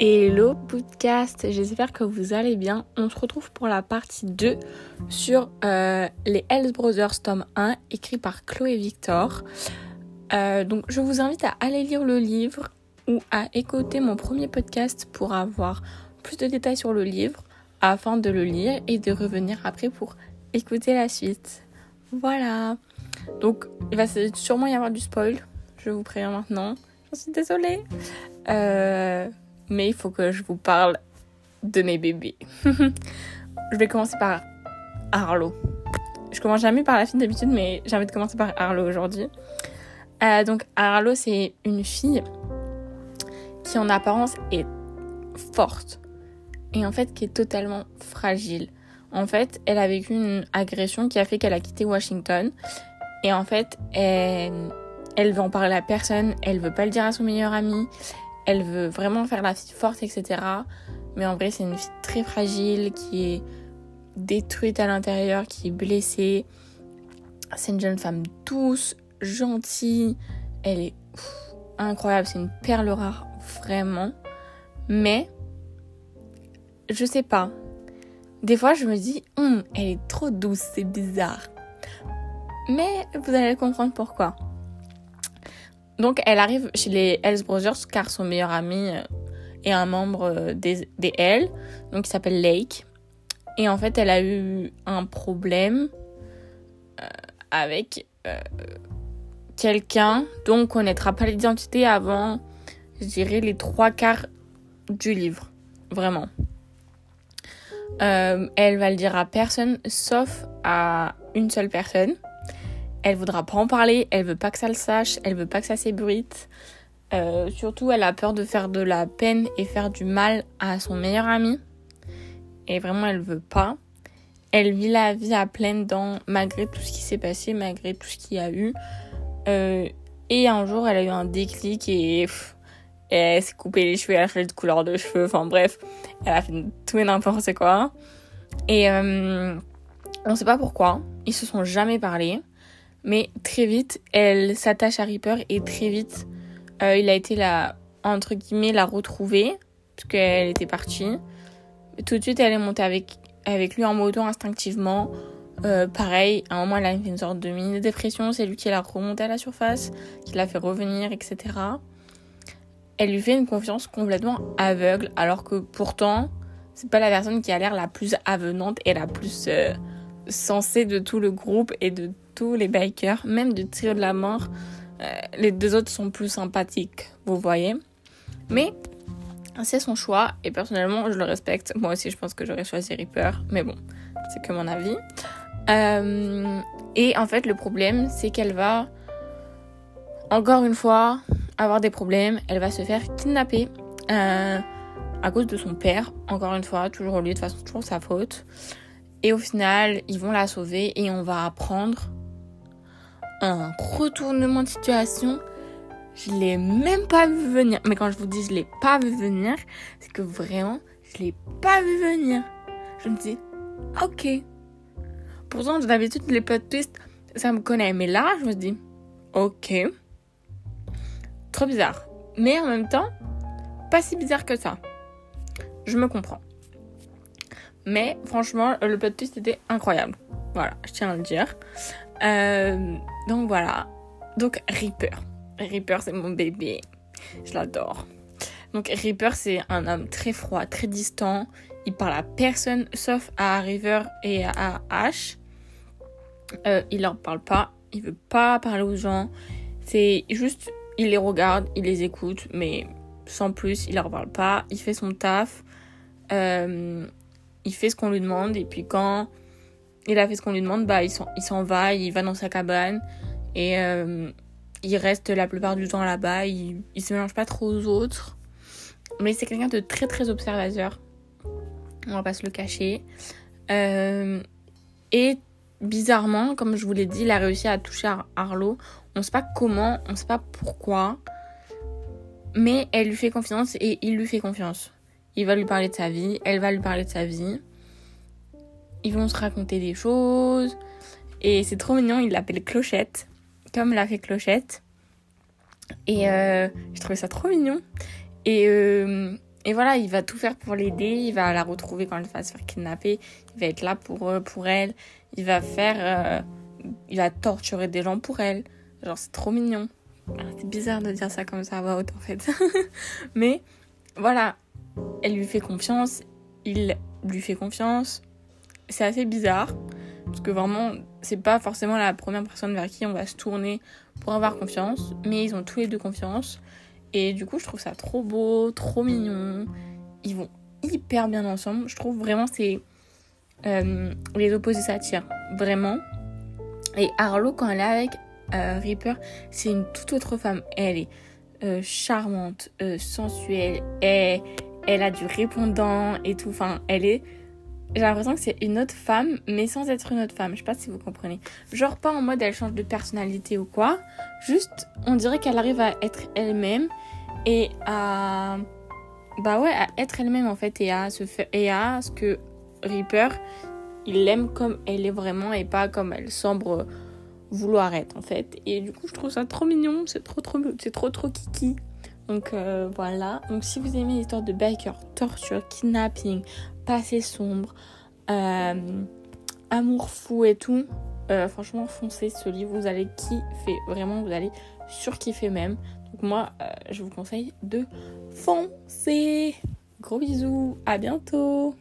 Hello podcast, j'espère que vous allez bien. On se retrouve pour la partie 2 sur euh, les Hells Brothers tome 1 écrit par Chloé Victor. Euh, donc je vous invite à aller lire le livre ou à écouter mon premier podcast pour avoir plus de détails sur le livre afin de le lire et de revenir après pour écouter la suite. Voilà. Donc il va sûrement y avoir du spoil, je vous préviens maintenant. Je suis désolée. Euh, mais il faut que je vous parle de mes bébés. je vais commencer par Arlo. Je commence jamais par la fille d'habitude, mais j'ai envie de commencer par Arlo aujourd'hui. Euh, donc Arlo, c'est une fille qui en apparence est forte et en fait qui est totalement fragile. En fait, elle a vécu une agression qui a fait qu'elle a quitté Washington et en fait, elle, elle veut en parler à personne, elle veut pas le dire à son meilleur ami, elle veut vraiment faire la fille forte, etc. Mais en vrai, c'est une fille très fragile qui est détruite à l'intérieur, qui est blessée. C'est une jeune femme douce, gentille. Elle est incroyable. C'est une perle rare, vraiment. Mais, je sais pas. Des fois, je me dis, hum, elle est trop douce, c'est bizarre. Mais vous allez comprendre pourquoi. Donc elle arrive chez les Hells Brothers car son meilleur ami euh, est un membre euh, des, des Hells, donc il s'appelle Lake. Et en fait elle a eu un problème euh, avec quelqu'un dont on ne connaîtra pas l'identité avant, je dirais, les trois quarts du livre. Vraiment. elle va le dire à personne sauf à une seule personne. Elle voudra pas en parler, elle veut pas que ça le sache, elle veut pas que ça s'ébruite. Euh, surtout, elle a peur de faire de la peine et faire du mal à son meilleur ami. Et vraiment, elle veut pas. Elle vit la vie à pleines dents malgré tout ce qui s'est passé, malgré tout ce qu'il y a eu. Euh, et un jour, elle a eu un déclic et, elle s'est coupé les cheveux, elle a fait de couleur de cheveux. Enfin bref, elle a fait tout et n'importe quoi. Et euh, on sait pas pourquoi. Ils se sont jamais parlé. Mais très vite, elle s'attache à Reaper et très vite, euh, il a été la, entre guillemets, la retrouver, parce qu'elle était partie. Tout de suite, elle est montée avec, avec lui en moto instinctivement. Euh, pareil, à un moment, elle a fait une sorte de mini-dépression. C'est lui qui l'a remontée à la surface, qui l'a fait revenir, etc. Elle lui fait une confiance complètement aveugle, alors que pourtant, c'est pas la personne qui a l'air la plus avenante et la plus euh, sensée de tout le groupe et de les bikers, même du trio de la mort. Euh, les deux autres sont plus sympathiques, vous voyez. Mais c'est son choix et personnellement, je le respecte. Moi aussi, je pense que j'aurais choisi Reaper, mais bon, c'est que mon avis. Euh, et en fait, le problème, c'est qu'elle va, encore une fois, avoir des problèmes. Elle va se faire kidnapper euh, à cause de son père. Encore une fois, toujours lui, de toute façon, toujours sa faute. Et au final, ils vont la sauver et on va apprendre un retournement de situation. Je l'ai même pas vu venir. Mais quand je vous dis je l'ai pas vu venir, c'est que vraiment, je l'ai pas vu venir. Je me dis, ok. Pourtant, d'habitude, les plot twists, ça me connaît. Mais là, je me dis, ok. Trop bizarre. Mais en même temps, pas si bizarre que ça. Je me comprends. Mais franchement, le plot twist était incroyable. Voilà, je tiens à le dire. Euh, donc voilà. Donc Reaper. Reaper, c'est mon bébé. Je l'adore. Donc Reaper, c'est un homme très froid, très distant. Il parle à personne sauf à River et à Ash. Euh, il leur parle pas. Il veut pas parler aux gens. C'est juste, il les regarde, il les écoute, mais sans plus, il leur parle pas. Il fait son taf. Euh, il fait ce qu'on lui demande. Et puis quand il a fait ce qu'on lui demande, bah, il s'en va, il va dans sa cabane et euh, il reste la plupart du temps là-bas. Il, il se mélange pas trop aux autres, mais c'est quelqu'un de très très observateur. On va pas se le cacher. Euh, et bizarrement, comme je vous l'ai dit, il a réussi à toucher Arlo. On sait pas comment, on sait pas pourquoi, mais elle lui fait confiance et il lui fait confiance. Il va lui parler de sa vie, elle va lui parler de sa vie ils vont se raconter des choses. Et c'est trop mignon, il l'appelle Clochette, comme l'a fait Clochette. Et euh, j'ai trouvé ça trop mignon. Et euh, et voilà, il va tout faire pour l'aider, il va la retrouver quand elle va se faire kidnapper, il va être là pour, pour elle, il va faire... il va torturer des gens pour elle. Genre, c'est trop mignon. Ah, c'est bizarre de dire ça comme ça à voix haute en fait. Mais voilà, elle lui fait confiance, il lui fait confiance. C'est assez bizarre parce que vraiment, c'est pas forcément la première personne vers qui on va se tourner pour avoir confiance, mais ils ont tous les deux confiance. Et du coup, je trouve ça trop beau, trop mignon. Ils vont hyper bien ensemble. Je trouve vraiment c'est euh, les opposés s'attirent vraiment. Et Arlo quand elle est avec euh, Reaper, c'est une toute autre femme. Elle est euh, charmante, sensuelle, et elle a du répondant et tout. Enfin, elle est. J'ai l'impression que c'est une autre femme, mais sans être une autre femme. Je sais pas si vous comprenez. Genre pas en mode elle change de personnalité ou quoi. Juste, on dirait qu'elle arrive à être elle-même et à. Bah ouais, à être elle-même en fait et à, et à ce que Reaper, il l'aime comme elle est vraiment et pas comme elle semble vouloir être en fait. Et du coup, je trouve ça trop mignon, c'est trop trop c'est trop trop kiki. Donc euh, voilà. Donc si vous aimez l'histoire de biker, torture, kidnapping, passé sombre, euh, amour fou et tout, euh, franchement foncez ce livre, vous allez kiffer, vraiment vous allez surkiffer même. Donc moi, je vous conseille de foncer. Gros bisous, à bientôt